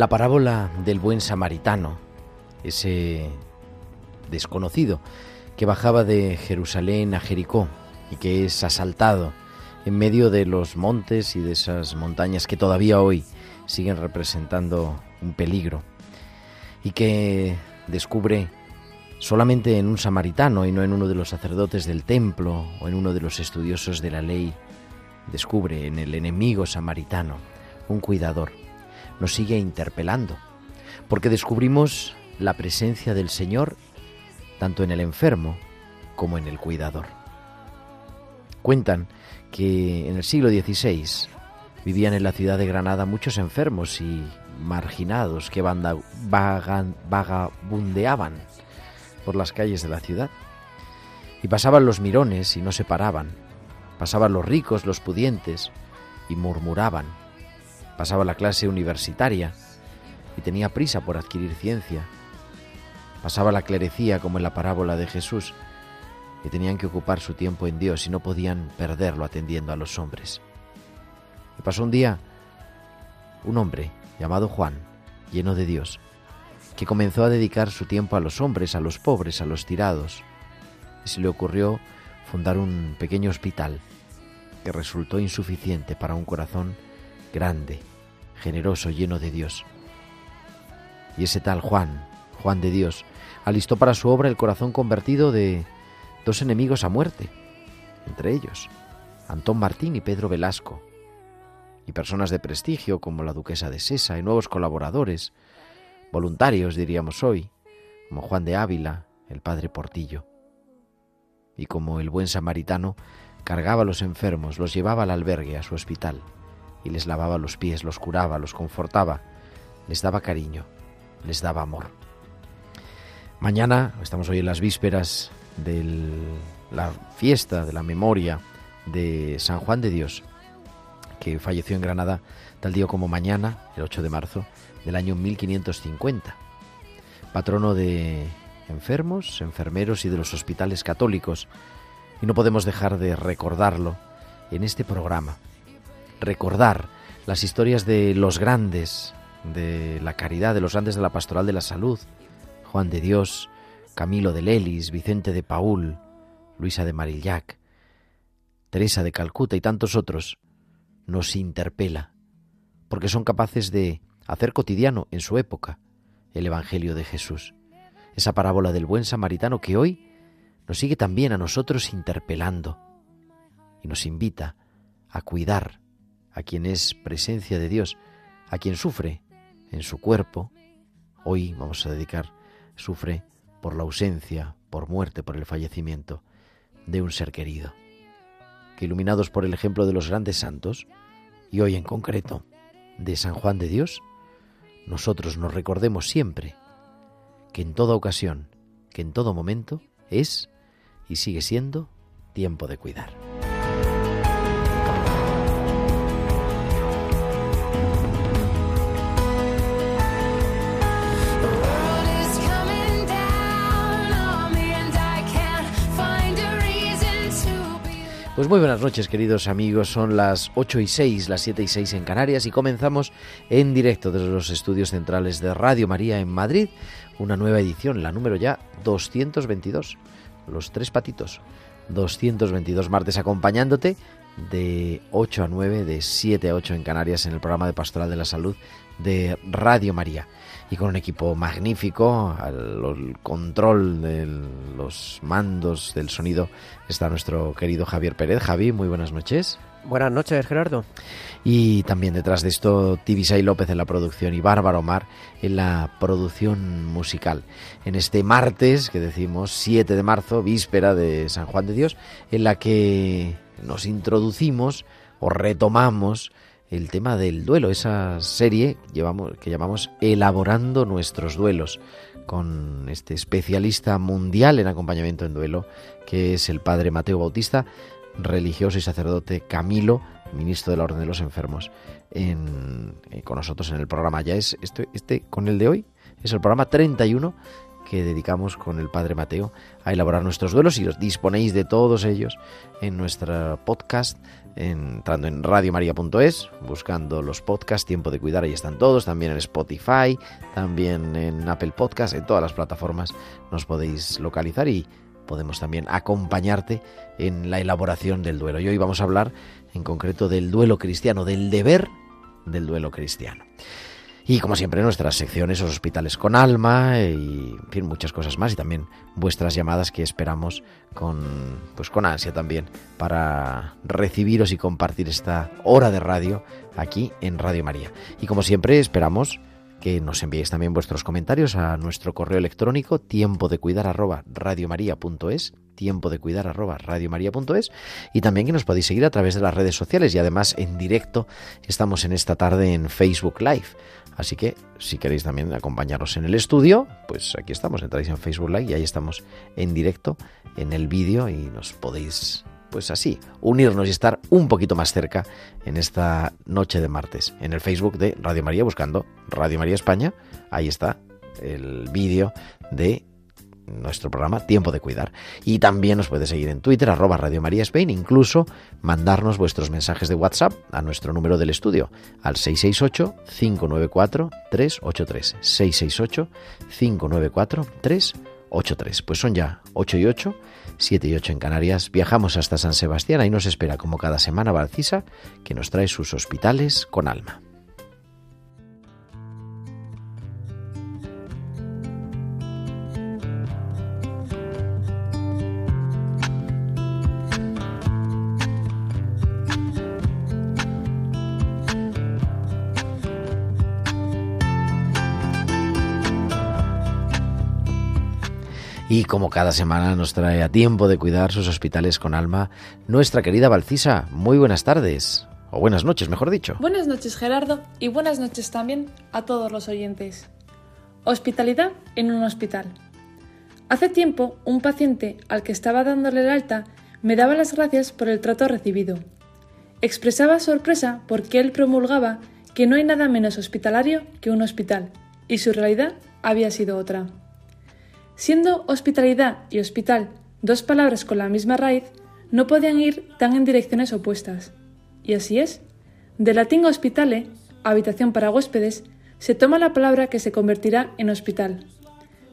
La parábola del buen samaritano, ese desconocido que bajaba de Jerusalén a Jericó y que es asaltado en medio de los montes y de esas montañas que todavía hoy siguen representando un peligro y que descubre solamente en un samaritano y no en uno de los sacerdotes del templo o en uno de los estudiosos de la ley, descubre en el enemigo samaritano un cuidador. Nos sigue interpelando, porque descubrimos la presencia del Señor tanto en el enfermo como en el cuidador. Cuentan que en el siglo XVI vivían en la ciudad de Granada muchos enfermos y marginados que vagabundeaban por las calles de la ciudad. Y pasaban los mirones y no se paraban. Pasaban los ricos, los pudientes y murmuraban. Pasaba la clase universitaria y tenía prisa por adquirir ciencia. Pasaba la clerecía como en la parábola de Jesús y tenían que ocupar su tiempo en Dios y no podían perderlo atendiendo a los hombres. Y pasó un día un hombre llamado Juan, lleno de Dios, que comenzó a dedicar su tiempo a los hombres, a los pobres, a los tirados. Y se le ocurrió fundar un pequeño hospital que resultó insuficiente para un corazón grande, generoso, lleno de Dios. Y ese tal Juan, Juan de Dios, alistó para su obra el corazón convertido de dos enemigos a muerte, entre ellos Antón Martín y Pedro Velasco, y personas de prestigio como la duquesa de Sesa y nuevos colaboradores, voluntarios diríamos hoy, como Juan de Ávila, el padre Portillo. Y como el buen samaritano, cargaba a los enfermos, los llevaba al albergue, a su hospital, y les lavaba los pies, los curaba, los confortaba, les daba cariño, les daba amor. Mañana, estamos hoy en las vísperas de la fiesta de la memoria de San Juan de Dios, que falleció en Granada tal día como mañana, el 8 de marzo del año 1550, patrono de enfermos, enfermeros y de los hospitales católicos. Y no podemos dejar de recordarlo en este programa. Recordar las historias de los grandes de la caridad, de los grandes de la pastoral de la salud, Juan de Dios, Camilo de Lelis, Vicente de Paul, Luisa de Marillac, Teresa de Calcuta y tantos otros, nos interpela, porque son capaces de hacer cotidiano en su época el Evangelio de Jesús, esa parábola del buen samaritano que hoy nos sigue también a nosotros interpelando y nos invita a cuidar a quien es presencia de Dios, a quien sufre en su cuerpo. Hoy vamos a dedicar, sufre por la ausencia, por muerte, por el fallecimiento de un ser querido. Que iluminados por el ejemplo de los grandes santos, y hoy en concreto de San Juan de Dios, nosotros nos recordemos siempre que en toda ocasión, que en todo momento es y sigue siendo tiempo de cuidar. Pues muy buenas noches, queridos amigos. Son las 8 y 6, las 7 y 6 en Canarias y comenzamos en directo desde los estudios centrales de Radio María en Madrid una nueva edición, la número ya 222. Los tres patitos. 222 martes acompañándote de 8 a 9, de 7 a 8 en Canarias en el programa de Pastoral de la Salud de Radio María y con un equipo magnífico. Al control de los mandos del sonido está nuestro querido Javier Pérez. Javi, muy buenas noches. Buenas noches, Gerardo. Y también detrás de esto, Tibisay López en la producción y Bárbara Omar en la producción musical. En este martes, que decimos 7 de marzo, víspera de San Juan de Dios, en la que nos introducimos o retomamos el tema del duelo, esa serie que llamamos Elaborando nuestros duelos, con este especialista mundial en acompañamiento en duelo, que es el padre Mateo Bautista, religioso y sacerdote Camilo, ministro de la Orden de los Enfermos, en, eh, con nosotros en el programa. Ya es este, este, con el de hoy, es el programa 31 que dedicamos con el Padre Mateo a elaborar nuestros duelos y os disponéis de todos ellos en nuestro podcast entrando en radiomaria.es, buscando los podcasts, tiempo de cuidar, ahí están todos, también en Spotify, también en Apple Podcast, en todas las plataformas nos podéis localizar y podemos también acompañarte en la elaboración del duelo. Y hoy vamos a hablar en concreto del duelo cristiano, del deber del duelo cristiano. Y como siempre, nuestras secciones, los hospitales con alma y en fin, muchas cosas más. Y también vuestras llamadas que esperamos con, pues con ansia también para recibiros y compartir esta hora de radio aquí en Radio María. Y como siempre, esperamos que nos enviéis también vuestros comentarios a nuestro correo electrónico tiempo de cuidar arroba radiomaria.es tiempo de cuidar arroba radiomaria.es y también que nos podéis seguir a través de las redes sociales y además en directo estamos en esta tarde en Facebook Live Así que si queréis también acompañarnos en el estudio, pues aquí estamos, entráis en Facebook Live y ahí estamos en directo en el vídeo y nos podéis, pues así, unirnos y estar un poquito más cerca en esta noche de martes. En el Facebook de Radio María, buscando Radio María España, ahí está el vídeo de nuestro programa Tiempo de Cuidar. Y también nos puede seguir en Twitter, arroba Radio María Spain, incluso mandarnos vuestros mensajes de WhatsApp a nuestro número del estudio, al 668-594-383. 668-594-383. Pues son ya 8 y 8, 7 y 8 en Canarias. Viajamos hasta San Sebastián, ahí nos espera como cada semana Valcisa, que nos trae sus hospitales con alma. Y como cada semana nos trae a tiempo de cuidar sus hospitales con alma, nuestra querida Valcisa. Muy buenas tardes. O buenas noches, mejor dicho. Buenas noches, Gerardo, y buenas noches también a todos los oyentes. Hospitalidad en un hospital. Hace tiempo, un paciente al que estaba dándole el alta me daba las gracias por el trato recibido. Expresaba sorpresa porque él promulgaba que no hay nada menos hospitalario que un hospital, y su realidad había sido otra. Siendo hospitalidad y hospital dos palabras con la misma raíz, no podían ir tan en direcciones opuestas. Y así es. De latín hospitale, habitación para huéspedes, se toma la palabra que se convertirá en hospital.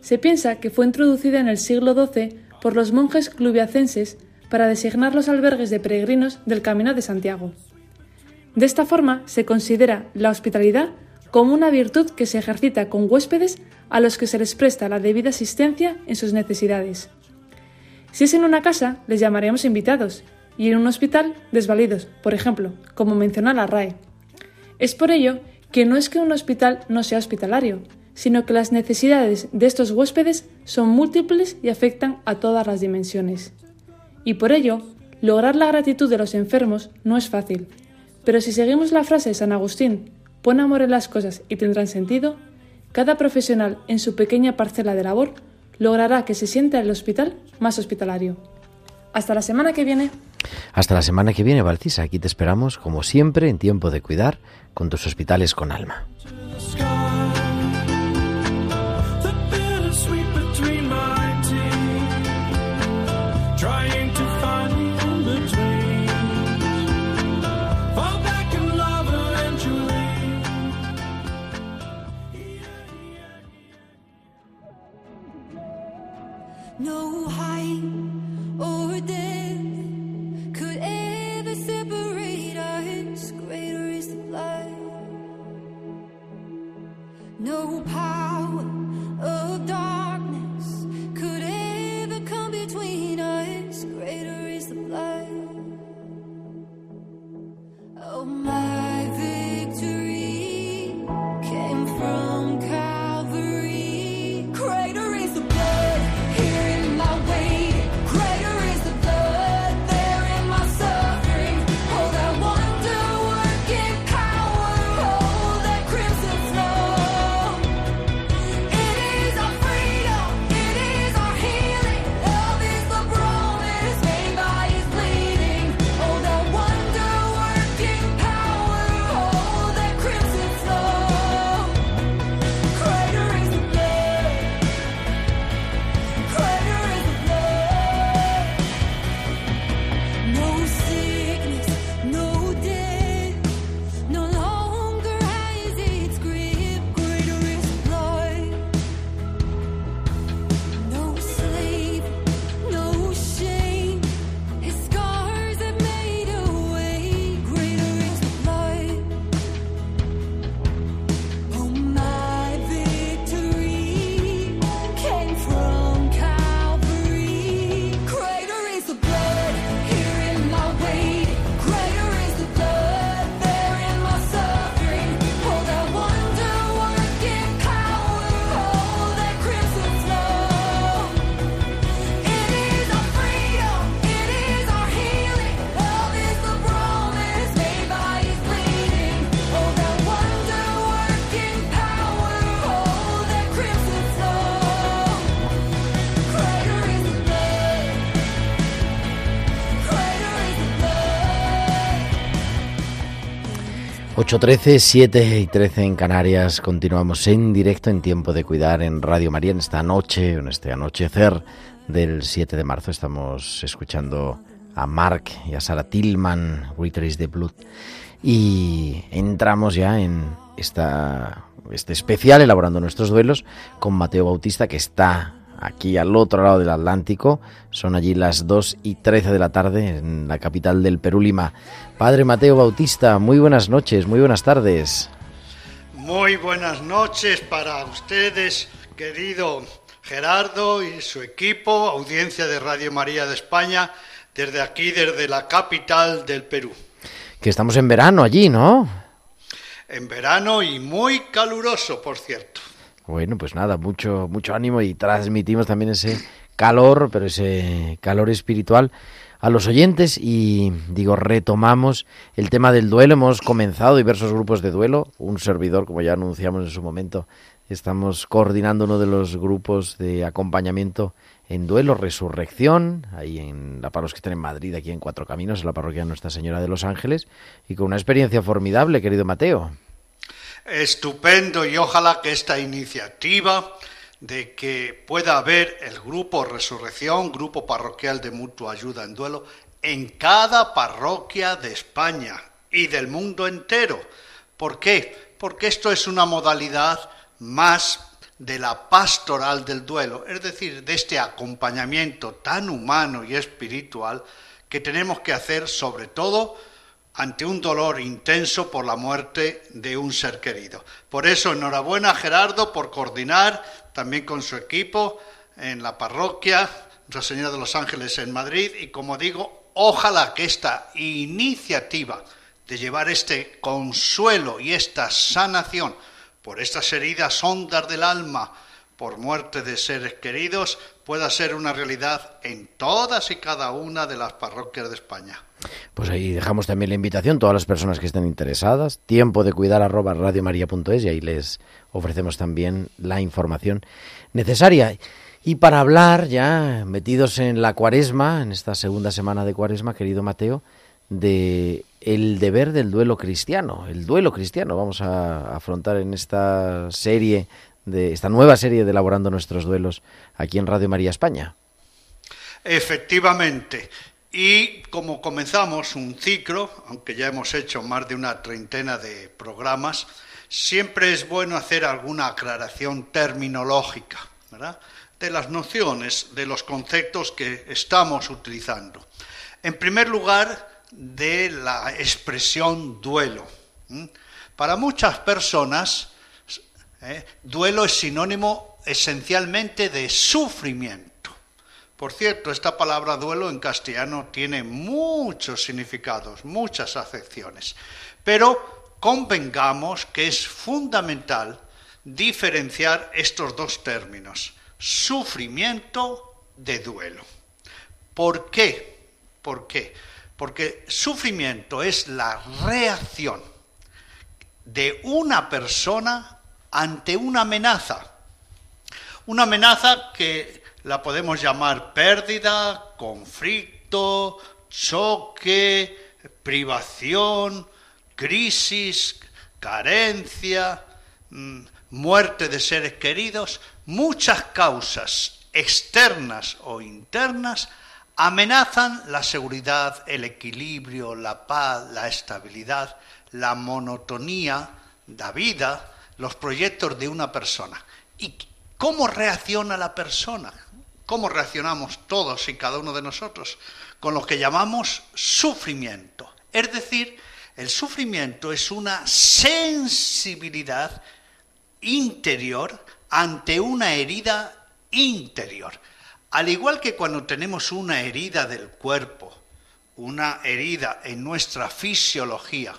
Se piensa que fue introducida en el siglo XII por los monjes clubiacenses para designar los albergues de peregrinos del Camino de Santiago. De esta forma se considera la hospitalidad como una virtud que se ejercita con huéspedes a los que se les presta la debida asistencia en sus necesidades. Si es en una casa, les llamaremos invitados, y en un hospital, desvalidos, por ejemplo, como menciona la RAE. Es por ello que no es que un hospital no sea hospitalario, sino que las necesidades de estos huéspedes son múltiples y afectan a todas las dimensiones. Y por ello, lograr la gratitud de los enfermos no es fácil, pero si seguimos la frase de San Agustín, pon amor en las cosas y tendrán sentido, cada profesional en su pequeña parcela de labor logrará que se sienta el hospital más hospitalario. Hasta la semana que viene. Hasta la semana que viene, Baltisa. Aquí te esperamos, como siempre, en tiempo de cuidar con tus hospitales con alma. no hiding. 8.13, 7 y 13 en Canarias. Continuamos en directo en Tiempo de Cuidar en Radio María en esta noche, en este anochecer del 7 de marzo. Estamos escuchando a Mark y a Sarah Tillman, is the Blood. Y entramos ya en esta, este especial, elaborando nuestros duelos, con Mateo Bautista, que está aquí al otro lado del Atlántico. Son allí las 2 y 13 de la tarde en la capital del Perú, Lima. Padre Mateo Bautista, muy buenas noches, muy buenas tardes. Muy buenas noches para ustedes, querido Gerardo y su equipo, audiencia de Radio María de España, desde aquí, desde la capital del Perú. Que estamos en verano allí, ¿no? En verano y muy caluroso, por cierto. Bueno, pues nada, mucho, mucho ánimo y transmitimos también ese calor, pero ese calor espiritual a los oyentes y digo, retomamos el tema del duelo. Hemos comenzado diversos grupos de duelo. Un servidor, como ya anunciamos en su momento, estamos coordinando uno de los grupos de acompañamiento en duelo, resurrección, ahí en la parroquia que está en Madrid, aquí en Cuatro Caminos, en la parroquia Nuestra Señora de los Ángeles, y con una experiencia formidable, querido Mateo estupendo y ojalá que esta iniciativa de que pueda haber el grupo Resurrección, grupo parroquial de mutua ayuda en duelo, en cada parroquia de España y del mundo entero. ¿Por qué? Porque esto es una modalidad más de la pastoral del duelo, es decir, de este acompañamiento tan humano y espiritual que tenemos que hacer sobre todo ante un dolor intenso por la muerte de un ser querido. Por eso, enhorabuena Gerardo por coordinar también con su equipo en la parroquia Nuestra Señora de los Ángeles en Madrid y como digo, ojalá que esta iniciativa de llevar este consuelo y esta sanación por estas heridas hondas del alma, por muerte de seres queridos, pueda ser una realidad en todas y cada una de las parroquias de España. Pues ahí dejamos también la invitación, todas las personas que estén interesadas, tiempo de cuidar arroba radiomaria.es y ahí les ofrecemos también la información necesaria. Y para hablar, ya metidos en la cuaresma, en esta segunda semana de cuaresma, querido Mateo, de el deber del duelo cristiano, el duelo cristiano. Vamos a afrontar en esta serie, de esta nueva serie de Elaborando nuestros duelos aquí en Radio María España. Efectivamente. Y como comenzamos un ciclo, aunque ya hemos hecho más de una treintena de programas, siempre es bueno hacer alguna aclaración terminológica de las nociones, de los conceptos que estamos utilizando. En primer lugar, de la expresión duelo. Para muchas personas, ¿eh? Duelo es sinónimo esencialmente de sufrimiento. Por cierto, esta palabra duelo en castellano tiene muchos significados, muchas acepciones, pero convengamos que es fundamental diferenciar estos dos términos, sufrimiento de duelo. ¿Por qué? ¿Por qué? Porque sufrimiento es la reacción de una persona ante una amenaza. Una amenaza que la podemos llamar pérdida, conflicto, choque, privación, crisis, carencia, mm, muerte de seres queridos, muchas causas externas o internas amenazan la seguridad, el equilibrio, la paz, la estabilidad, la monotonía, la vida, los proyectos de una persona. ¿Y cómo reacciona la persona? ¿Cómo reaccionamos todos y cada uno de nosotros? Con lo que llamamos sufrimiento. Es decir, el sufrimiento es una sensibilidad interior ante una herida interior. Al igual que cuando tenemos una herida del cuerpo, una herida en nuestra fisiología,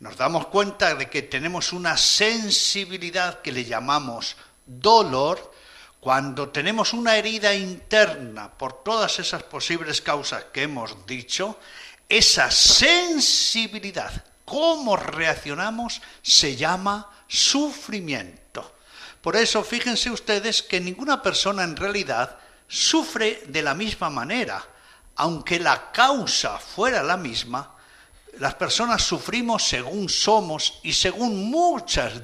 nos damos cuenta de que tenemos una sensibilidad que le llamamos dolor, cuando tenemos una herida interna por todas esas posibles causas que hemos dicho, esa sensibilidad, cómo reaccionamos, se llama sufrimiento. Por eso fíjense ustedes que ninguna persona en realidad sufre de la misma manera. Aunque la causa fuera la misma, las personas sufrimos según somos y según muchas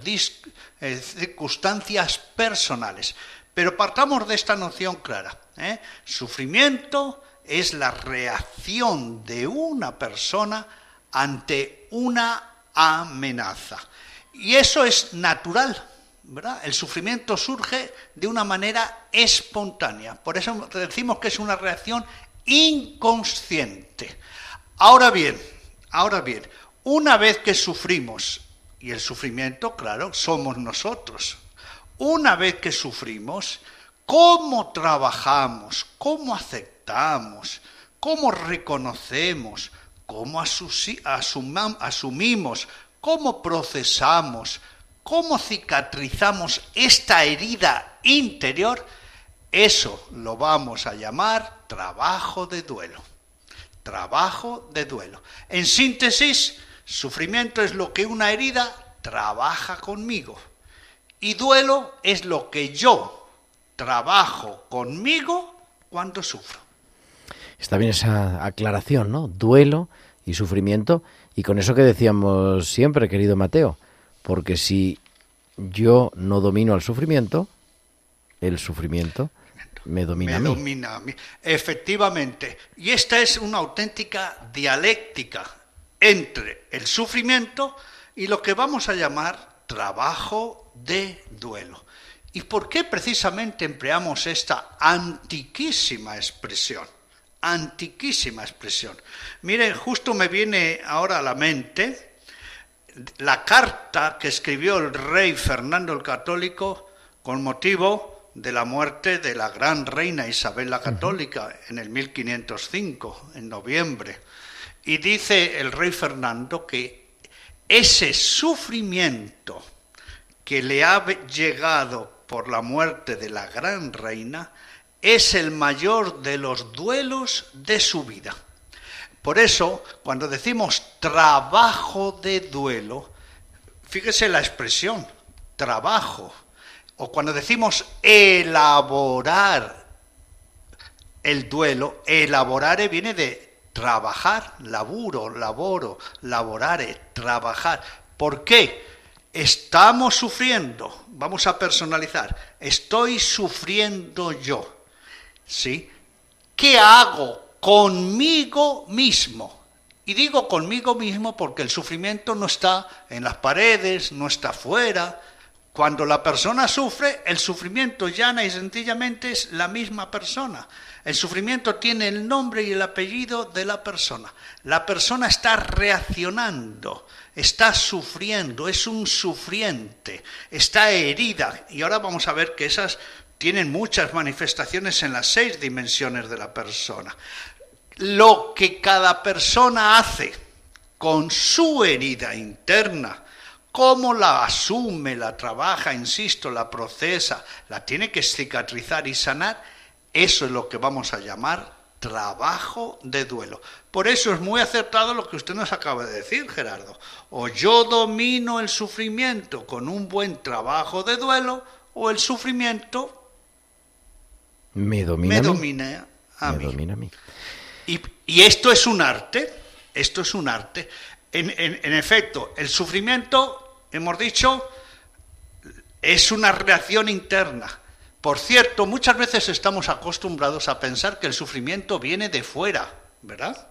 eh, circunstancias personales. Pero partamos de esta noción clara. ¿eh? Sufrimiento es la reacción de una persona ante una amenaza. Y eso es natural, ¿verdad? El sufrimiento surge de una manera espontánea. Por eso decimos que es una reacción inconsciente. Ahora bien, ahora bien, una vez que sufrimos, y el sufrimiento, claro, somos nosotros, una vez que sufrimos, ¿cómo trabajamos? ¿Cómo aceptamos? ¿Cómo reconocemos? ¿Cómo asumimos? ¿Cómo procesamos? ¿Cómo cicatrizamos esta herida interior? Eso lo vamos a llamar trabajo de duelo. Trabajo de duelo. En síntesis, sufrimiento es lo que una herida trabaja conmigo. Y duelo es lo que yo trabajo conmigo cuando sufro. Está bien esa aclaración, ¿no? Duelo y sufrimiento y con eso que decíamos siempre, querido Mateo, porque si yo no domino al sufrimiento, el sufrimiento me domina a mí. Domina a mí. Efectivamente. Y esta es una auténtica dialéctica entre el sufrimiento y lo que vamos a llamar trabajo de duelo. ¿Y por qué precisamente empleamos esta antiquísima expresión? antiquísima expresión. Miren, justo me viene ahora a la mente la carta que escribió el rey Fernando el Católico con motivo de la muerte de la gran reina Isabel la Católica en el 1505, en noviembre. Y dice el rey Fernando que ese sufrimiento que le ha llegado por la muerte de la gran reina es el mayor de los duelos de su vida. Por eso, cuando decimos trabajo de duelo, fíjese la expresión, trabajo, o cuando decimos elaborar el duelo, elaborare viene de trabajar, laburo, laboro, laborare, trabajar. ¿Por qué? Estamos sufriendo, vamos a personalizar, estoy sufriendo yo ¿sí? ¿Qué hago conmigo mismo? Y digo conmigo mismo porque el sufrimiento no está en las paredes, no está fuera. Cuando la persona sufre, el sufrimiento llana y sencillamente es la misma persona. El sufrimiento tiene el nombre y el apellido de la persona. La persona está reaccionando, está sufriendo, es un sufriente, está herida. Y ahora vamos a ver que esas tienen muchas manifestaciones en las seis dimensiones de la persona. Lo que cada persona hace con su herida interna, cómo la asume, la trabaja, insisto, la procesa, la tiene que cicatrizar y sanar, eso es lo que vamos a llamar trabajo de duelo. Por eso es muy acertado lo que usted nos acaba de decir, Gerardo. O yo domino el sufrimiento con un buen trabajo de duelo, o el sufrimiento me domina, me a mí. domina a Me mí. domina a mí. Y, y esto es un arte, esto es un arte. En, en- en efecto, el sufrimiento, hemos dicho, es una reacción interna. Por cierto, muchas veces estamos acostumbrados a pensar que el sufrimiento viene de fuera, ¿verdad?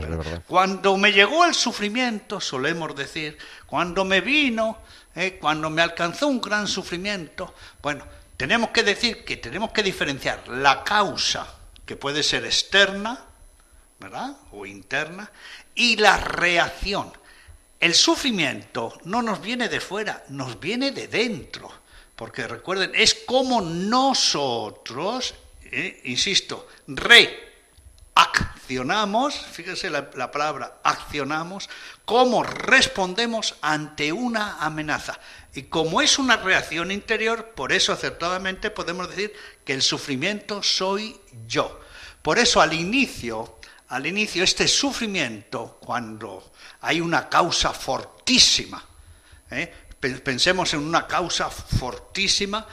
¿verdad? Cuando me llegó el sufrimiento, solemos decir, cuando me vino, eh, cuando me alcanzó un gran sufrimiento, bueno, tenemos que decir que tenemos que diferenciar la causa, que puede ser externa, ¿verdad? O interna, y la reacción. El sufrimiento no nos viene de fuera, nos viene de dentro. Porque recuerden, es como nosotros, eh, insisto, reaccionamos, fíjense la, la palabra accionamos, cómo respondemos ante una amenaza. Y como es una reacción interior, por eso acertadamente podemos decir que el sufrimiento soy yo. Por eso al inicio, al inicio este sufrimiento, cuando hay una causa fortísima, ¿eh? Pe- pensemos en una causa fortísima,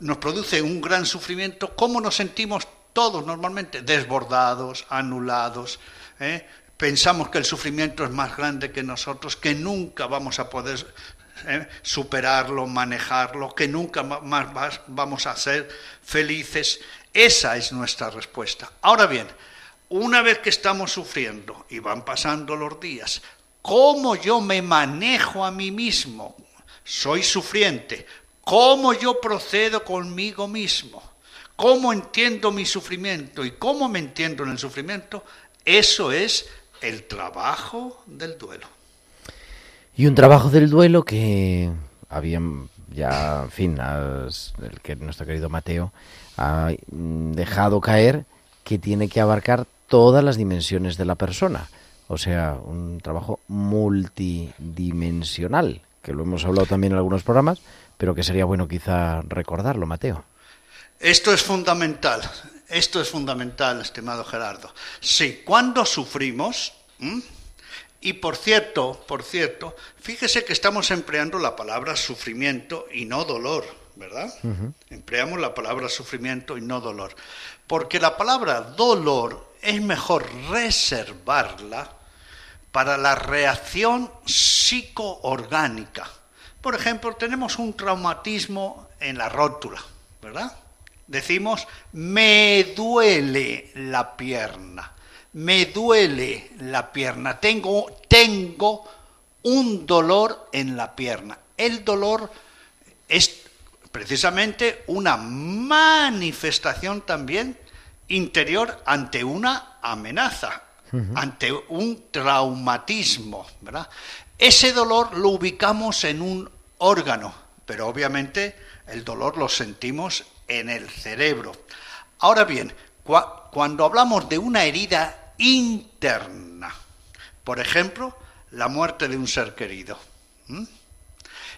nos produce un gran sufrimiento, ¿cómo nos sentimos todos normalmente? Desbordados, anulados. ¿eh? Pensamos que el sufrimiento es más grande que nosotros, que nunca vamos a poder ¿eh? superarlo, manejarlo, que nunca más vamos a ser felices. Esa es nuestra respuesta. Ahora bien, una vez que estamos sufriendo y van pasando los días, ¿cómo yo me manejo a mí mismo? Soy sufriente. ¿Cómo yo procedo conmigo mismo? ¿Cómo entiendo mi sufrimiento y cómo me entiendo en el sufrimiento? Eso es el trabajo del duelo. Y un trabajo del duelo que habían ya, en fin, el que nuestro querido Mateo ha mm, dejado caer que tiene que abarcar todas las dimensiones de la persona. O sea, un trabajo multidimensional, que lo hemos hablado también en algunos programas, pero que sería bueno quizá recordarlo, Mateo. Esto es fundamental, esto es fundamental, estimado Gerardo. Sí, cuando sufrimos, y por cierto, por cierto, fíjese que estamos empleando la palabra sufrimiento y no dolor, ¿verdad? Empleamos la palabra sufrimiento y no dolor, porque la palabra dolor es mejor reservarla para la reacción psicoorgánica. Por ejemplo, tenemos un traumatismo en la rótula, ¿verdad? Decimos, me duele la pierna, me duele la pierna, tengo, tengo un dolor en la pierna. El dolor es precisamente una manifestación también interior ante una amenaza, ante un traumatismo, ¿verdad? Ese dolor lo ubicamos en un órgano, pero obviamente el dolor lo sentimos en el cerebro. Ahora bien, cua- cuando hablamos de una herida interna, por ejemplo, la muerte de un ser querido, ¿m?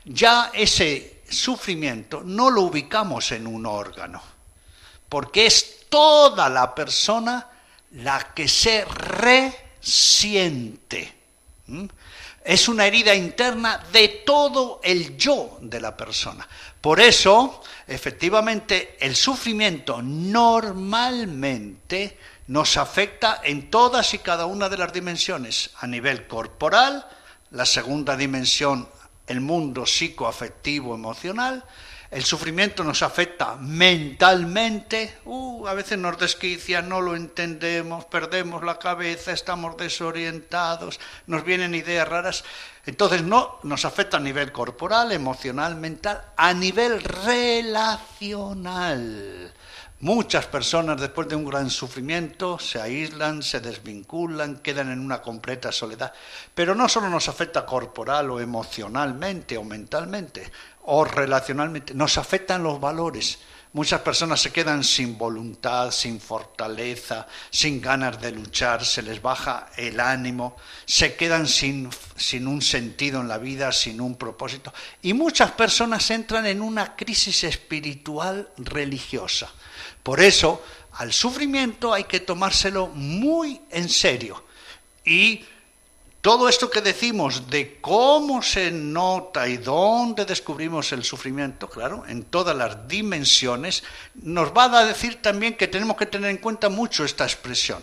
ya ese sufrimiento no lo ubicamos en un órgano, porque es toda la persona la que se resiente. Es una herida interna de todo el yo de la persona. Por eso, efectivamente, el sufrimiento normalmente nos afecta en todas y cada una de las dimensiones, a nivel corporal, la segunda dimensión, el mundo psicoafectivo emocional, El sufrimiento nos afecta mentalmente, uh, a veces nos desquicia, no lo entendemos, perdemos la cabeza, estamos desorientados, nos vienen ideas raras. Entonces no nos afecta a nivel corporal, emocional, mental, a nivel relacional. Muchas personas después de un gran sufrimiento se aíslan, se desvinculan, quedan en una completa soledad. Pero no solo nos afecta corporal o emocionalmente o mentalmente o relacionalmente, nos afectan los valores. Muchas personas se quedan sin voluntad, sin fortaleza, sin ganas de luchar, se les baja el ánimo, se quedan sin, sin, un sentido en la vida, sin un propósito. Y muchas personas entran en una crisis espiritual religiosa. Por eso, al sufrimiento hay que tomárselo muy en serio. Y todo esto que decimos de cómo se nota y dónde descubrimos el sufrimiento, claro, en todas las dimensiones, nos va a decir también que tenemos que tener en cuenta mucho esta expresión.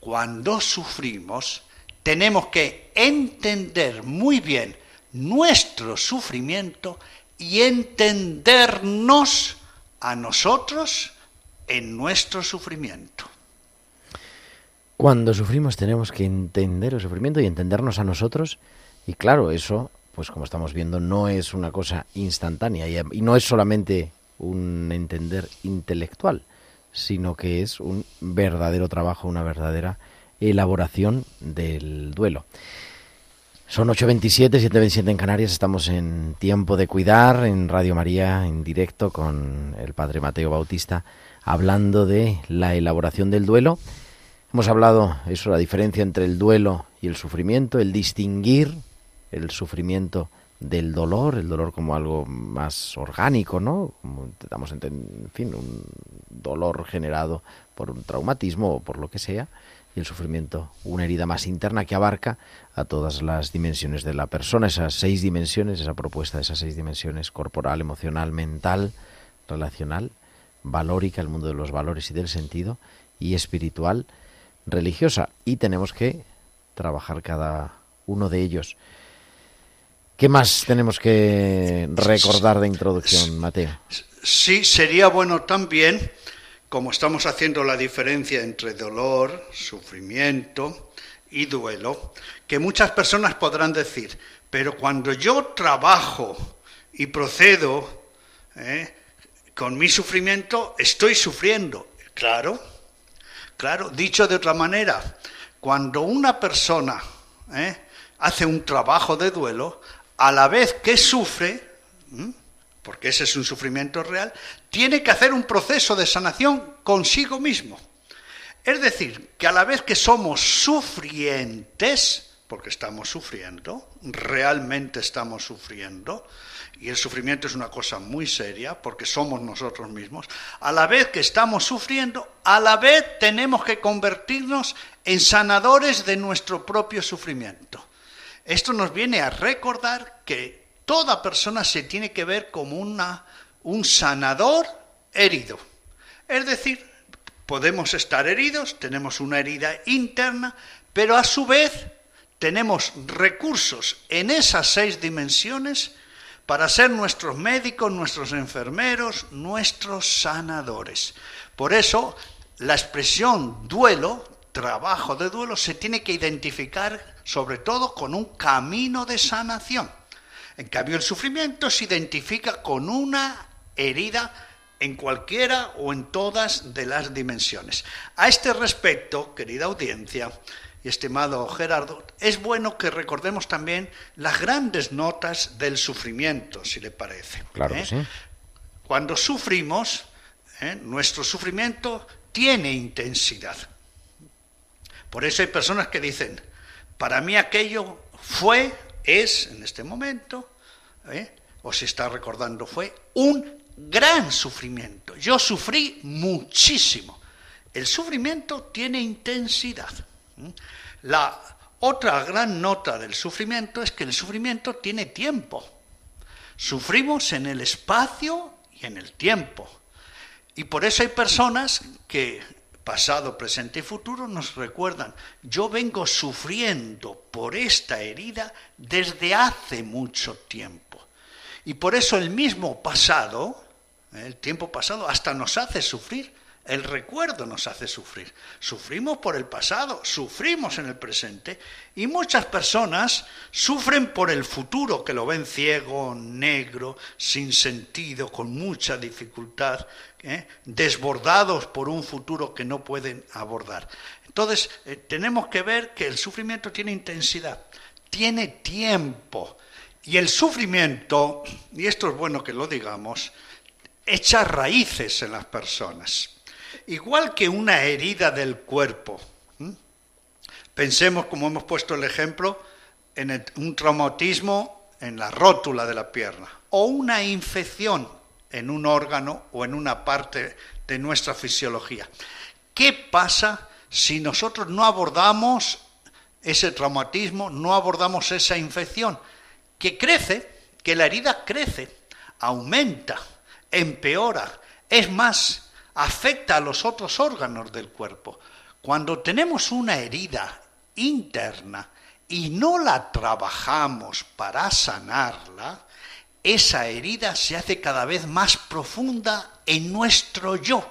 Cuando sufrimos, tenemos que entender muy bien nuestro sufrimiento y entendernos a nosotros en nuestro sufrimiento. Cuando sufrimos tenemos que entender el sufrimiento y entendernos a nosotros. Y claro, eso, pues como estamos viendo, no es una cosa instantánea y, no es solamente un entender intelectual, sino que es un verdadero trabajo, una verdadera elaboración del duelo. Son 8.27, 7.27 en Canarias, estamos en tiempo de cuidar en Radio María en directo con el Padre Mateo Bautista hablando de la elaboración del duelo. Hemos hablado eso, la diferencia entre el duelo y el sufrimiento, el distinguir el sufrimiento del dolor, el dolor como algo más orgánico, ¿no? Damos en fin, un dolor generado por un traumatismo o por lo que sea, y el sufrimiento, una herida más interna que abarca a todas las dimensiones de la persona, esas seis dimensiones, esa propuesta de esas seis dimensiones, corporal, emocional, mental, relacional, valórica, el mundo de los valores y del sentido, y espiritual, religiosa. Y tenemos que trabajar cada uno de ellos. ¿Qué más tenemos que recordar de introducción, Mateo? Sí, sería bueno también, como estamos haciendo la diferencia entre dolor, sufrimiento y duelo, que muchas personas podrán decir, pero cuando yo trabajo y procedo ¿eh? con mi sufrimiento estoy sufriendo. Claro, claro, dicho de otra manera, cuando una persona ¿eh? hace un trabajo de duelo, a la vez que sufre, porque ese es un sufrimiento real, tiene que hacer un proceso de sanación consigo mismo. Es decir, que a la vez que somos sufrientes, porque estamos sufriendo, realmente estamos sufriendo, y el sufrimiento es una cosa muy seria porque somos nosotros mismos, a la vez que estamos sufriendo, a la vez tenemos que convertirnos en sanadores de nuestro propio sufrimiento. Esto nos viene a recordar que toda persona se tiene que ver como una, un sanador herido. Es decir, podemos estar heridos, tenemos una herida interna, pero a su vez tenemos recursos en esas seis dimensiones para ser nuestros médicos, nuestros enfermeros, nuestros sanadores. Por eso, la expresión duelo, trabajo de duelo, se tiene que identificar sobre todo con un camino de sanación. En cambio, el sufrimiento se identifica con una herida en cualquiera o en todas de las dimensiones. A este respecto, querida audiencia, estimado Gerardo, es bueno que recordemos también las grandes notas del sufrimiento, si le parece. Claro que ¿eh? sí. Cuando sufrimos, ¿eh? nuestro sufrimiento tiene intensidad. Por eso hay personas que dicen, para mí aquello fue, es, en este momento, ¿eh? o se está recordando, fue un gran sufrimiento. Yo sufrí muchísimo. El sufrimiento tiene intensidad. La otra gran nota del sufrimiento es que el sufrimiento tiene tiempo. Sufrimos en el espacio y en el tiempo. Y por eso hay personas que, pasado, presente y futuro, nos recuerdan, yo vengo sufriendo por esta herida desde hace mucho tiempo. Y por eso el mismo pasado, ¿eh? el tiempo pasado, hasta nos hace sufrir. El recuerdo nos hace sufrir. Sufrimos por el pasado, sufrimos en el presente y muchas personas sufren por el futuro, que lo ven ciego, negro, sin sentido, con mucha dificultad, ¿eh? desbordados por un futuro que no pueden abordar. Entonces, eh, tenemos que ver que el sufrimiento tiene intensidad, tiene tiempo. Y el sufrimiento, y esto es bueno que lo digamos, echa raíces en las personas. Igual que una herida del cuerpo. Pensemos, como hemos puesto el ejemplo, en un traumatismo en la rótula de la pierna o una infección en un órgano o en una parte de nuestra fisiología. ¿Qué pasa si nosotros no abordamos ese traumatismo, no abordamos esa infección? Que crece, que la herida crece, aumenta, empeora, es más, afecta a los otros órganos del cuerpo. Cuando tenemos una herida interna y no la trabajamos para sanarla, esa herida se hace cada vez más profunda en nuestro yo,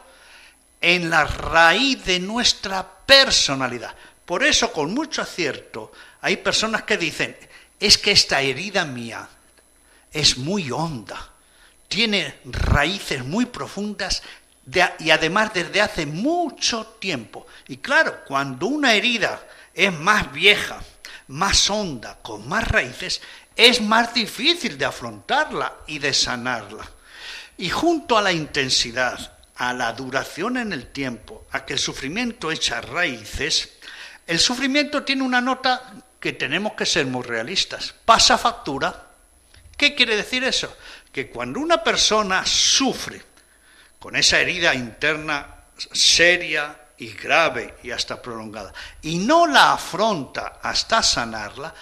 en la raíz de nuestra personalidad. Por eso, con mucho acierto, hay personas que dicen, es que esta herida mía es muy honda, tiene raíces muy profundas y además desde hace mucho tiempo. Y claro, cuando una herida es más vieja, más honda, con más raíces, es más difícil de afrontarla y de sanarla. Y junto a la intensidad, a la duración en el tiempo, a que el sufrimiento echa raíces, el sufrimiento tiene una nota que tenemos que ser muy realistas. Pasa factura. ¿Qué quiere decir eso? Que cuando una persona sufre con esa herida interna seria y grave y hasta prolongada, y no la afronta hasta sanarla,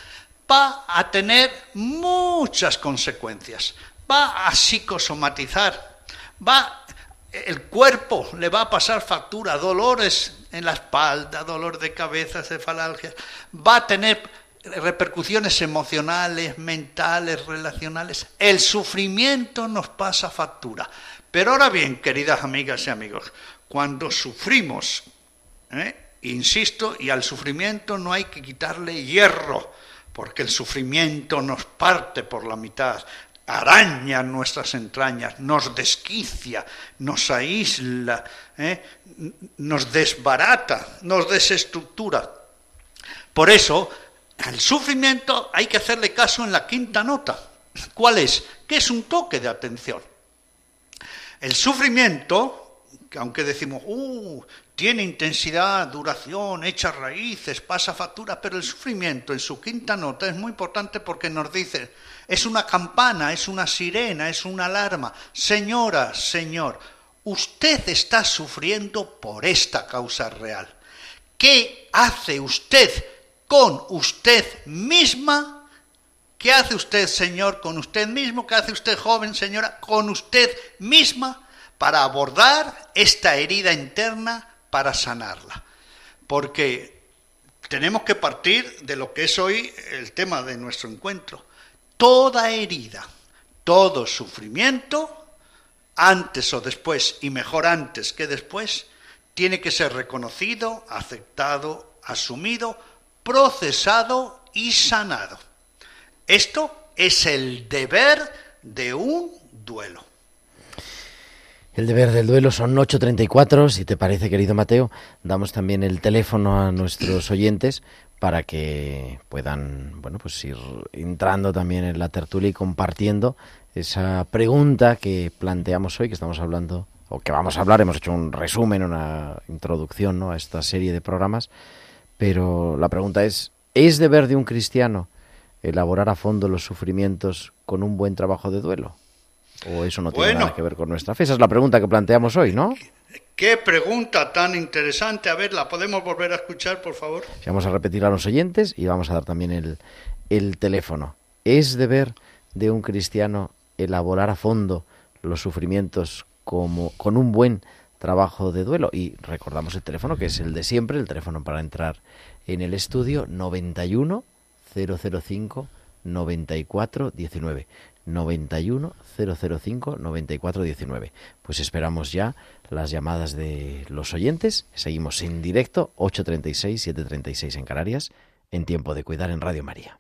va a tener muchas consecuencias, va a psicosomatizar, va el cuerpo le va a pasar factura, dolores en la espalda, dolor de cabeza, cefalgia, va a tener repercusiones emocionales, mentales, relacionales. El sufrimiento nos pasa factura. Pero ahora bien, queridas amigas y amigos, cuando sufrimos, ¿eh? insisto, y al sufrimiento no hay que quitarle hierro, porque el sufrimiento nos parte por la mitad, araña nuestras entrañas, nos desquicia, nos aísla, ¿eh? nos desbarata, nos desestructura. Por eso, al sufrimiento hay que hacerle caso en la quinta nota. ¿Cuál es? Que es un toque de atención. El sufrimiento, que aunque decimos, uh, tiene intensidad, duración, echa raíces, pasa factura, pero el sufrimiento en su quinta nota es muy importante porque nos dice, es una campana, es una sirena, es una alarma. Señora, señor, usted está sufriendo por esta causa real. ¿Qué hace usted con usted misma ¿Qué hace usted, Señor, con usted mismo? ¿Qué hace usted, joven, señora, con usted misma para abordar esta herida interna, para sanarla? Porque tenemos que partir de lo que es hoy el tema de nuestro encuentro. Toda herida, todo sufrimiento, antes o después, y mejor antes que después, tiene que ser reconocido, aceptado, asumido, procesado y sanado. Esto es el deber de un duelo. El deber del duelo son 8.34, si te parece, querido Mateo, damos también el teléfono a nuestros oyentes para que puedan, bueno, pues ir entrando también en la tertulia y compartiendo esa pregunta que planteamos hoy, que estamos hablando, o que vamos a hablar, hemos hecho un resumen, una introducción ¿no? a esta serie de programas, pero la pregunta es, ¿es deber de un cristiano elaborar a fondo los sufrimientos con un buen trabajo de duelo? ¿O eso no tiene nada que ver con nuestra fe? Esa es la pregunta que planteamos hoy, ¿no? Qué pregunta tan interesante. A ver, ¿la podemos volver a escuchar, por favor? Vamos a repetir a los oyentes y vamos a dar también el, el teléfono. ¿Es deber de un cristiano elaborar a fondo los sufrimientos como, con un buen trabajo de duelo? Y recordamos el teléfono, que es el de siempre, el teléfono para entrar en el estudio 91 005 9419. 91 005 9419. Pues esperamos ya las llamadas de los oyentes. Seguimos en directo 836 736 en Canarias en tiempo de cuidar en Radio María.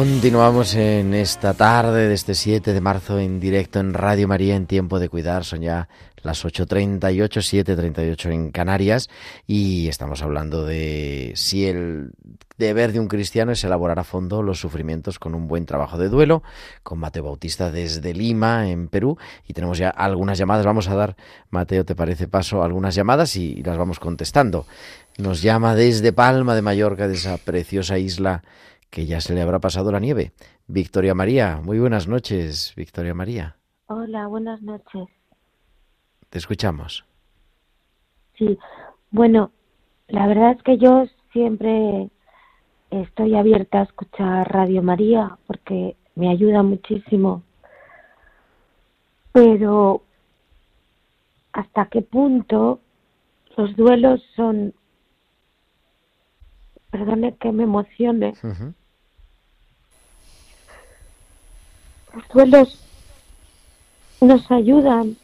Continuamos en esta tarde de este 7 de marzo en directo en Radio María en tiempo de cuidar. Son ya las 8.38, 7.38 en Canarias y estamos hablando de si el deber de un cristiano es elaborar a fondo los sufrimientos con un buen trabajo de duelo, con Mateo Bautista desde Lima, en Perú, y tenemos ya algunas llamadas. Vamos a dar, Mateo, ¿te parece paso? Algunas llamadas y las vamos contestando. Nos llama desde Palma de Mallorca, de esa preciosa isla que ya se le habrá pasado la nieve. Victoria María, muy buenas noches, Victoria María. Hola, buenas noches. Te escuchamos. Sí, bueno, la verdad es que yo siempre estoy abierta a escuchar Radio María porque me ayuda muchísimo. Pero hasta qué punto los duelos son, perdone que me emocione, duelos nos ayudan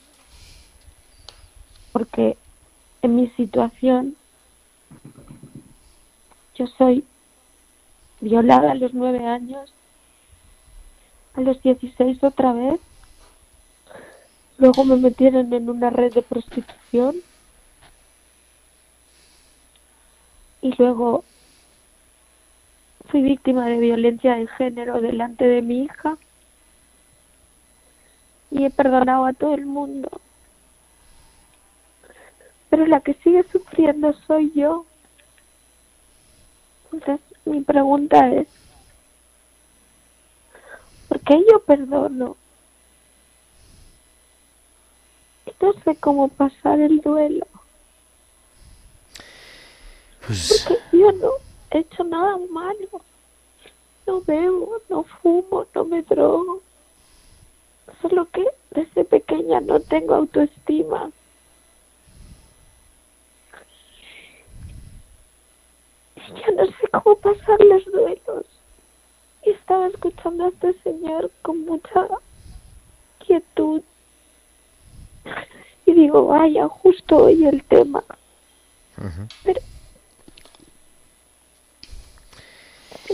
porque en mi situación yo soy violada a los nueve años, a los dieciséis otra vez, luego me metieron en una red de prostitución. Y luego fui víctima de violencia de género delante de mi hija y he perdonado a todo el mundo. Pero la que sigue sufriendo soy yo. Entonces mi pregunta es, ¿por qué yo perdono? No sé cómo pasar el duelo. Pues... Porque yo no he hecho nada malo. No bebo, no fumo, no me drogo. Solo que desde pequeña no tengo autoestima. Y ya no sé cómo pasar los duelos. estaba escuchando a este señor con mucha quietud. Y digo, vaya, justo hoy el tema. Pero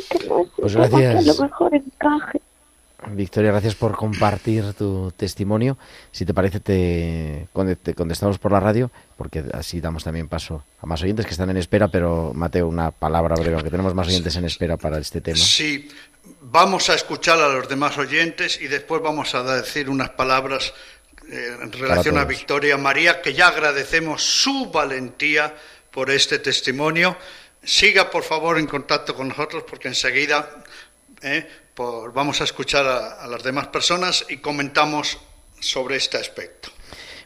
que no es Pues un tema que a lo mejor encaje. Victoria, gracias por compartir tu testimonio. Si te parece, te, conte- te contestamos por la radio, porque así damos también paso a más oyentes que están en espera, pero Mateo, una palabra breve, aunque tenemos más oyentes en espera para este tema. Sí, vamos a escuchar a los demás oyentes y después vamos a decir unas palabras eh, en relación a. Victoria María, que ya agradecemos su valentía por este testimonio. Siga, por favor, en contacto con nosotros porque enseguida eh, por- vamos a escuchar a, a las demás personas y comentamos sobre este aspecto.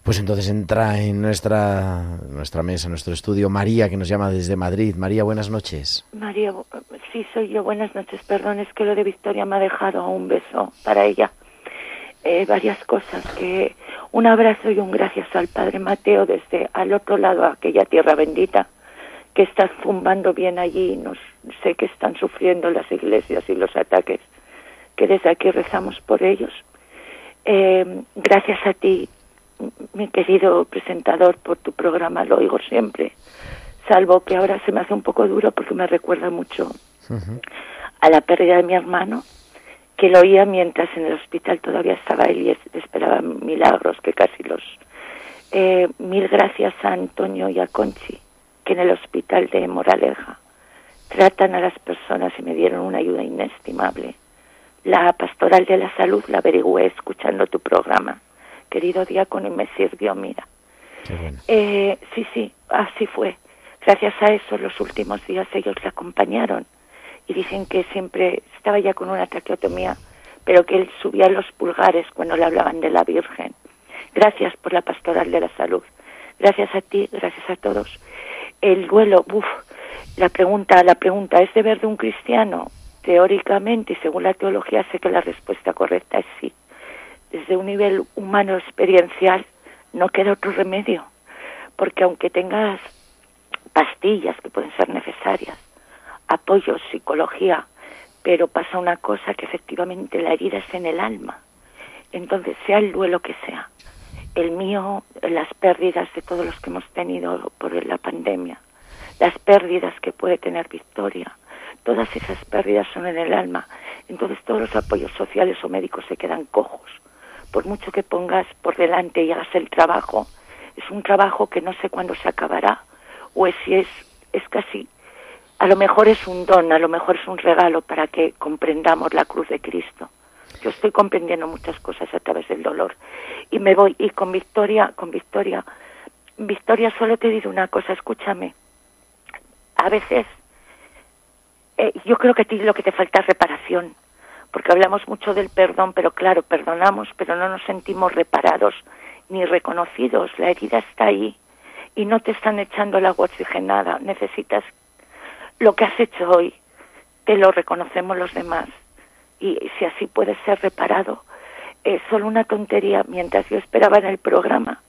Pues entonces entra en nuestra, nuestra mesa, nuestro estudio, María, que nos llama desde Madrid. María, buenas noches. María, sí, soy yo. Buenas noches. Perdón, es que lo de Victoria me ha dejado un beso para ella. Eh, varias cosas. que Un abrazo y un gracias al Padre Mateo desde al otro lado, aquella tierra bendita, que está zumbando bien allí. Nos, sé que están sufriendo las iglesias y los ataques, que desde aquí rezamos por ellos. Eh, gracias a ti, mi querido presentador, por tu programa, lo oigo siempre salvo que ahora se me hace un poco duro porque me recuerda mucho a la pérdida de mi hermano, que lo oía mientras en el hospital todavía estaba él y es- esperaba milagros, que casi los... Eh, mil gracias a Antonio y a Conchi, que en el hospital de Moraleja tratan a las personas y me dieron una ayuda inestimable. La pastoral de la salud la averigüé escuchando tu programa, querido diácono, y me sirvió, mira. Qué bueno. Eh, sí, sí, así fue. Gracias a eso, los últimos días ellos le acompañaron y dicen que siempre estaba ya con una traqueotomía, pero que él subía los pulgares cuando le hablaban de la Virgen. Gracias por la pastoral de la salud. Gracias a ti, gracias a todos. El duelo, uff, la pregunta, la pregunta, ¿es deber de un cristiano? Teóricamente y según la teología sé que la respuesta correcta es sí. Desde un nivel humano experiencial no queda otro remedio, porque aunque tengas pastillas que pueden ser necesarias, apoyo, psicología, pero pasa una cosa que efectivamente la herida es en el alma. Entonces, sea el duelo que sea, el mío, las pérdidas de todos los que hemos tenido por la pandemia, las pérdidas que puede tener Victoria, todas esas pérdidas son en el alma. Entonces, todos los apoyos sociales o médicos se quedan cojos. Por mucho que pongas por delante y hagas el trabajo, es un trabajo que no sé cuándo se acabará, o es si es, es casi a lo mejor es un don, a lo mejor es un regalo para que comprendamos la cruz de Cristo. Yo estoy comprendiendo muchas cosas a través del dolor y me voy y con Victoria, con Victoria, Victoria solo te digo una cosa, escúchame. A veces eh, yo creo que a ti lo que te falta es reparación, porque hablamos mucho del perdón, pero claro, perdonamos, pero no nos sentimos reparados ni reconocidos. La herida está ahí y no te están echando el agua oxigenada. Necesitas lo que has hecho hoy, te lo reconocemos los demás. Y si así puede ser reparado, es solo una tontería. Mientras yo esperaba en el programa,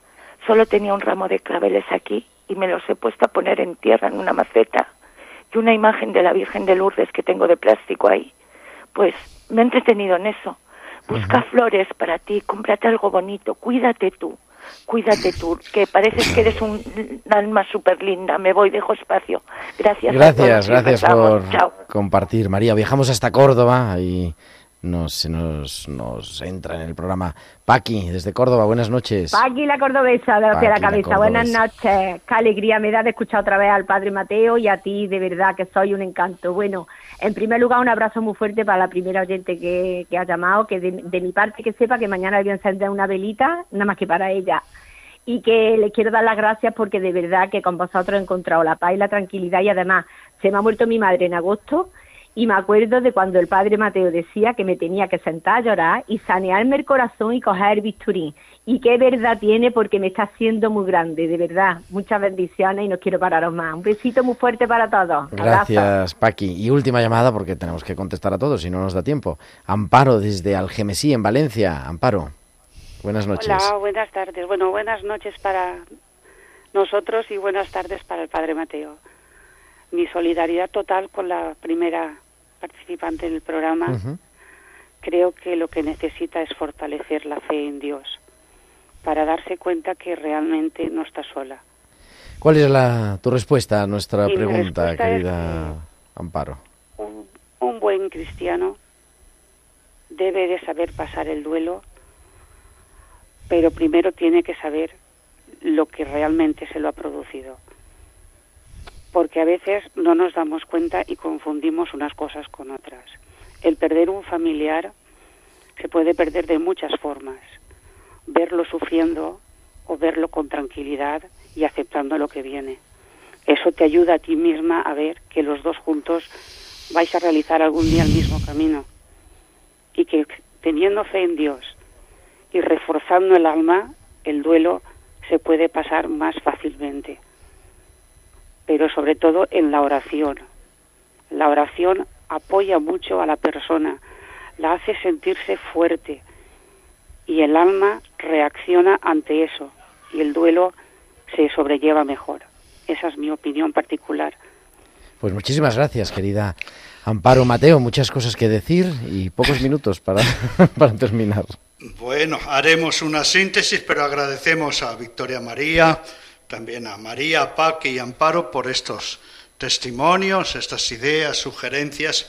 solo tenía un ramo de claveles aquí y me los he puesto a poner en tierra en una maceta y una imagen de la Virgen de Lourdes que tengo de plástico ahí. Pues me he entretenido en eso. Busca flores para ti, cómprate algo bonito, cuídate tú, cuídate tú, que pareces que eres un alma súper linda. Me voy, dejo espacio. Gracias. a todos Gracias, gracias por Chao. compartir. María, viajamos hasta Córdoba y nos, se nos, nos entra en el programa Paqui, desde Córdoba. Buenas noches. Paqui la cordobesa, de la Paqui, la la cabeza. Buenas noches. Qué alegría me da de escuchar otra vez al Padre Mateo y a ti, de verdad, que soy un encanto. Bueno, en primer lugar, un abrazo muy fuerte para la primera oyente que, que ha llamado, que de, de mi parte que sepa que mañana voy a encender una velita, nada más que para ella. Y que le quiero dar las gracias porque de verdad que con vosotros he encontrado la paz y la tranquilidad y además se me ha muerto mi madre en agosto y me acuerdo de cuando el padre Mateo decía que me tenía que sentar a llorar y sanearme el corazón y coger el bisturí. Y qué verdad tiene porque me está haciendo muy grande, de verdad. Muchas bendiciones y no quiero pararos más. Un besito muy fuerte para todos. Abrazo. Gracias, Paqui. Y última llamada porque tenemos que contestar a todos, si no nos da tiempo. Amparo, desde Algemesí, en Valencia. Amparo, buenas noches. Hola, buenas tardes. Bueno, buenas noches para nosotros y buenas tardes para el Padre Mateo. Mi solidaridad total con la primera participante del programa, Ujú. creo que lo que necesita es fortalecer la fe en Dios para darse cuenta que realmente no está sola. ¿Cuál es la, tu respuesta a nuestra Y pregunta, respuesta querida Amparo? Un, un buen cristiano debe de saber pasar el duelo, pero primero tiene que saber lo que realmente se lo ha producido. Porque a veces no nos damos cuenta y confundimos unas cosas con otras. El perder un familiar se puede perder de muchas formas. Verlo sufriendo o verlo con tranquilidad y aceptando lo que viene. Eso te ayuda a ti misma a ver que los dos juntos vais a realizar algún día el mismo camino y que teniendo fe en Dios y reforzando el alma, el duelo se puede pasar más fácilmente. Pero sobre todo en la oración. La oración apoya mucho a la persona, la hace sentirse fuerte y el alma reacciona ante eso y el duelo se sobrelleva mejor. Esa es mi opinión particular. Pues muchísimas gracias, querida Amparo Mateo. Muchas cosas que decir y pocos minutos para, para terminar. Bueno, haremos una síntesis, pero agradecemos a Victoria María, también a María, Paqui y Amparo por estos testimonios, estas ideas, sugerencias.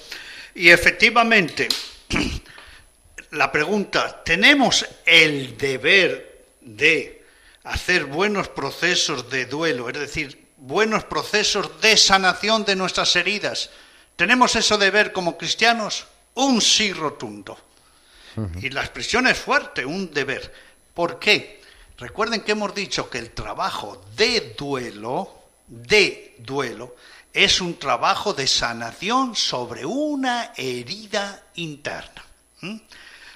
Y efectivamente, la pregunta, ¿tenemos el deber de hacer buenos procesos de duelo, es decir, buenos procesos de sanación de nuestras heridas? ¿Tenemos ese deber como cristianos? Un sí rotundo. Y la expresión es fuerte, un deber. ¿Por qué? Recuerden que hemos dicho que el trabajo de duelo, de duelo, es un trabajo de sanación sobre una herida interna.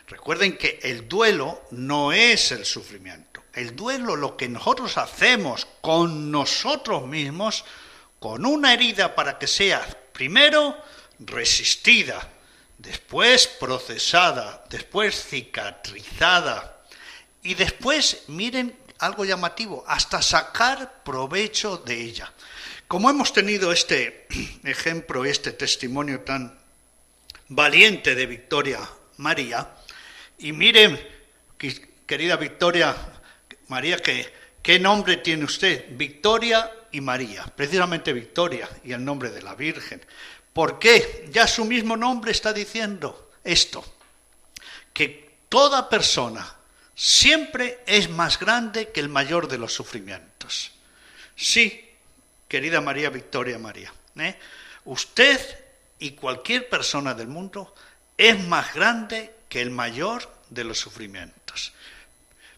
Recuerden que el duelo no es el sufrimiento. El duelo, lo que nosotros hacemos con nosotros mismos, con una herida para que sea, primero, resistida, después procesada, después cicatrizada y después, miren algo llamativo, hasta sacar provecho de ella. Como hemos tenido este ejemplo, este testimonio tan valiente de Victoria María, y miren, querida Victoria María, que, ¿qué nombre tiene usted? Victoria y María, precisamente Victoria y el nombre de la Virgen. ¿Por qué? Ya su mismo nombre está diciendo esto, que toda persona siempre es más grande que el mayor de los sufrimientos. Sí, querida María Victoria María, ¿eh? usted y cualquier persona del mundo es más grande que el mayor de los sufrimientos.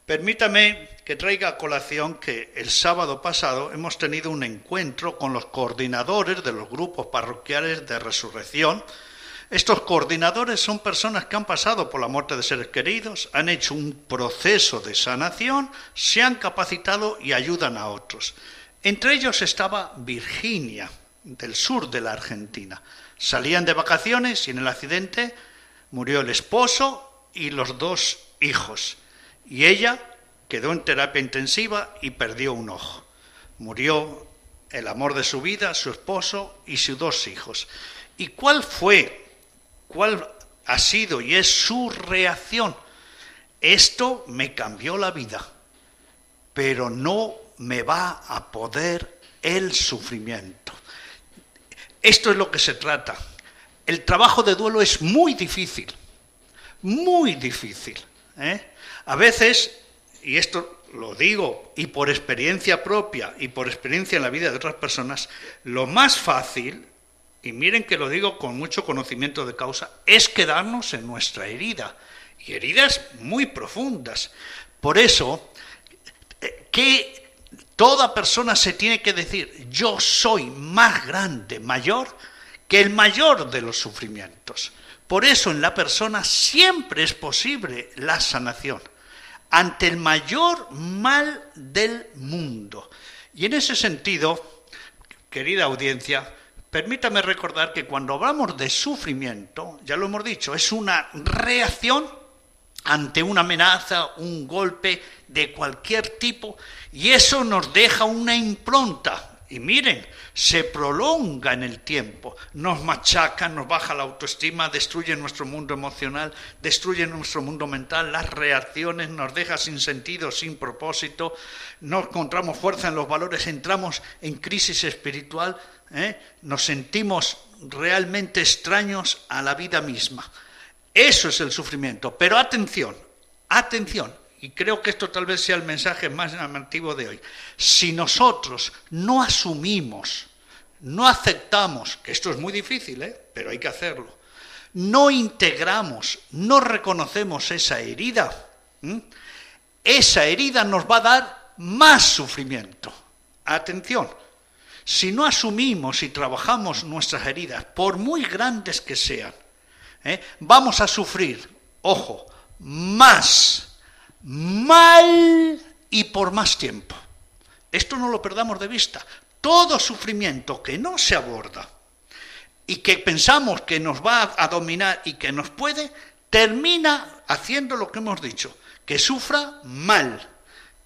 Permítame que traiga a colación que el sábado pasado hemos tenido un encuentro con los coordinadores de los grupos parroquiales de resurrección. Estos coordinadores son personas que han pasado por la muerte de seres queridos, han hecho un proceso de sanación, se han capacitado y ayudan a otros. Entre ellos estaba Virginia, del sur de la Argentina. Salían de vacaciones y en el accidente murió el esposo y los dos hijos. Y ella quedó en terapia intensiva y perdió un ojo. Murió el amor de su vida, su esposo y sus dos hijos. ¿Y cuál fue, cuál ha sido y es su reacción? Esto me cambió la vida, pero no me va a poder el sufrimiento. Esto es lo que se trata. El trabajo de duelo es muy difícil, muy difícil. ¿eh? A veces, y esto lo digo, y por experiencia propia y por experiencia en la vida de otras personas, lo más fácil, y miren que lo digo con mucho conocimiento de causa, es quedarnos en nuestra herida, y heridas muy profundas. Por eso, eh, que toda persona se tiene que decir, yo soy más grande, mayor, que el mayor de los sufrimientos. Por eso en la persona siempre es posible la sanación ante el mayor mal del mundo. Y en ese sentido, querida audiencia, permítame recordar que cuando hablamos de sufrimiento, ya lo hemos dicho, es una reacción ante una amenaza, un golpe de cualquier tipo, y eso nos deja una impronta Y miren, se prolonga en el tiempo, nos machaca, nos baja la autoestima, destruye nuestro mundo emocional, destruye nuestro mundo mental, las reacciones nos deja sin sentido, sin propósito, no encontramos fuerza en los valores, entramos en crisis espiritual, ¿eh? nos sentimos realmente extraños a la vida misma. Eso es el sufrimiento. Pero atención, atención, y creo que esto tal vez sea el mensaje más llamativo de hoy, si nosotros no asumimos, no aceptamos, que esto es muy difícil, ¿eh? pero hay que hacerlo, no integramos, no reconocemos esa herida, esa herida nos va a dar más sufrimiento. Atención, si no asumimos y trabajamos nuestras heridas, por muy grandes que sean, ¿eh? vamos a sufrir, ojo, más mal y por más tiempo. Esto no lo perdamos de vista. Todo sufrimiento que no se aborda y que pensamos que nos va a dominar y que nos puede, termina haciendo lo que hemos dicho, que sufra mal,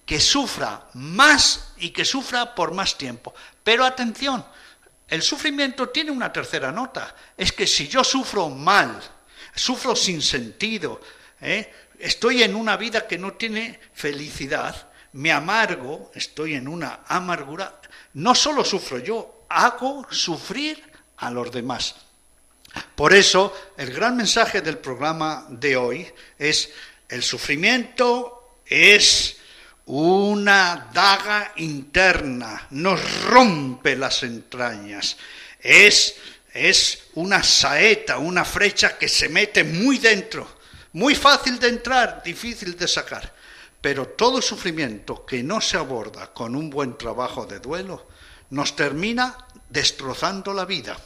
que sufra más y que sufra por más tiempo. Pero atención, el sufrimiento tiene una tercera nota, es que si yo sufro mal, sufro sin sentido, ¿eh? Estoy en una vida que no tiene felicidad, me amargo, estoy en una amargura, no solo sufro yo, hago sufrir a los demás. Por eso, el gran mensaje del programa de hoy es el sufrimiento es una daga interna, nos rompe las entrañas, es, es una saeta, una flecha que se mete muy dentro muy fácil de entrar, difícil de sacar. Pero todo sufrimiento que no se aborda con un buen trabajo de duelo nos termina destrozando la vida.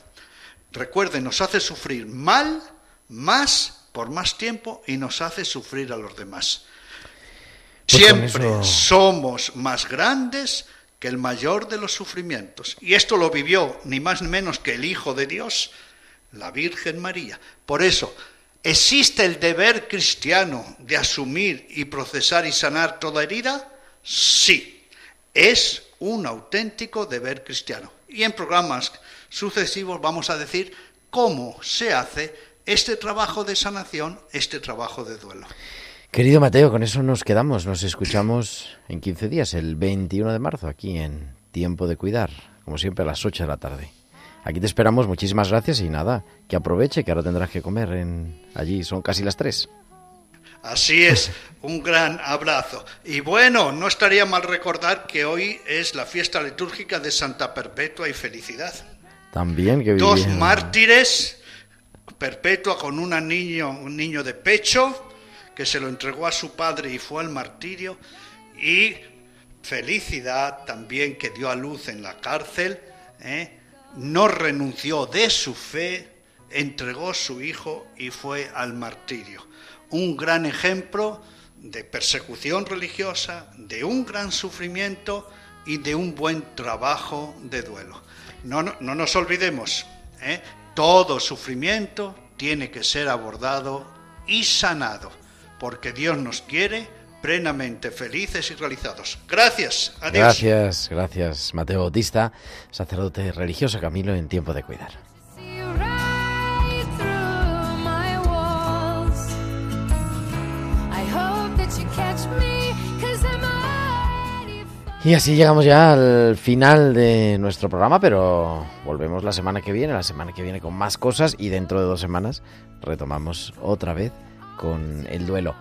Recuerden, nos hace sufrir mal, más, por más tiempo y nos hace sufrir a los demás. Pues Siempre somos más grandes que el mayor de los sufrimientos. Y esto lo vivió ni más ni menos que el Hijo de Dios, la Virgen María. Por eso, ¿Existe el deber cristiano de asumir y procesar y sanar toda herida? Sí, es un auténtico deber cristiano. Y en programas sucesivos vamos a decir cómo se hace este trabajo de sanación, este trabajo de duelo. Querido Mateo, con eso nos quedamos. Nos escuchamos en 15 días, el 21 de marzo, aquí en Tiempo de Cuidar, como siempre a las 8 de la tarde. Aquí te esperamos, muchísimas gracias y nada, que aproveche, que ahora tendrás que comer en... allí, son casi las tres. Así es, un gran abrazo. Y bueno, no estaría mal recordar que hoy es la fiesta litúrgica de Santa Perpetua y Felicidad. También que Dos mártires, Perpetua con una niño, un niño de pecho, que se lo entregó a su padre y fue al martirio, y Felicidad también que dio a luz en la cárcel, ¿eh? No renunció de su fe, entregó su hijo y fue al martirio. Un gran ejemplo de persecución religiosa, de un gran sufrimiento y de un buen trabajo de duelo. No, no, nos olvidemos, ¿eh? todo sufrimiento tiene que ser abordado y sanado, porque Dios nos quiere plenamente felices y realizados. Gracias. Adiós. Gracias, gracias. Mateo Bautista, sacerdote religioso Camilo en tiempo de cuidar. Y así llegamos ya al final de nuestro programa, pero volvemos la semana que viene, la semana que viene con más cosas y dentro de dos semanas retomamos otra vez con el duelo.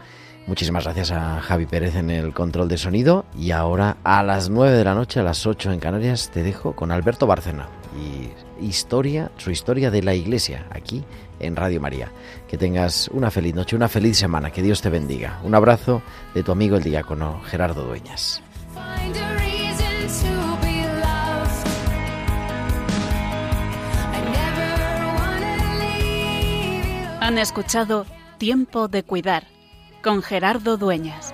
Muchísimas gracias a Javi Pérez en el control de sonido y ahora a las 9 de la noche, a las 8 en Canarias, te dejo con Alberto Bárcena y historia, su historia de la iglesia aquí en Radio María. Que tengas una feliz noche, una feliz semana, que Dios te bendiga. Un abrazo de tu amigo el diácono Gerardo Dueñas. Han escuchado Tiempo de Cuidar con Gerardo Dueñas.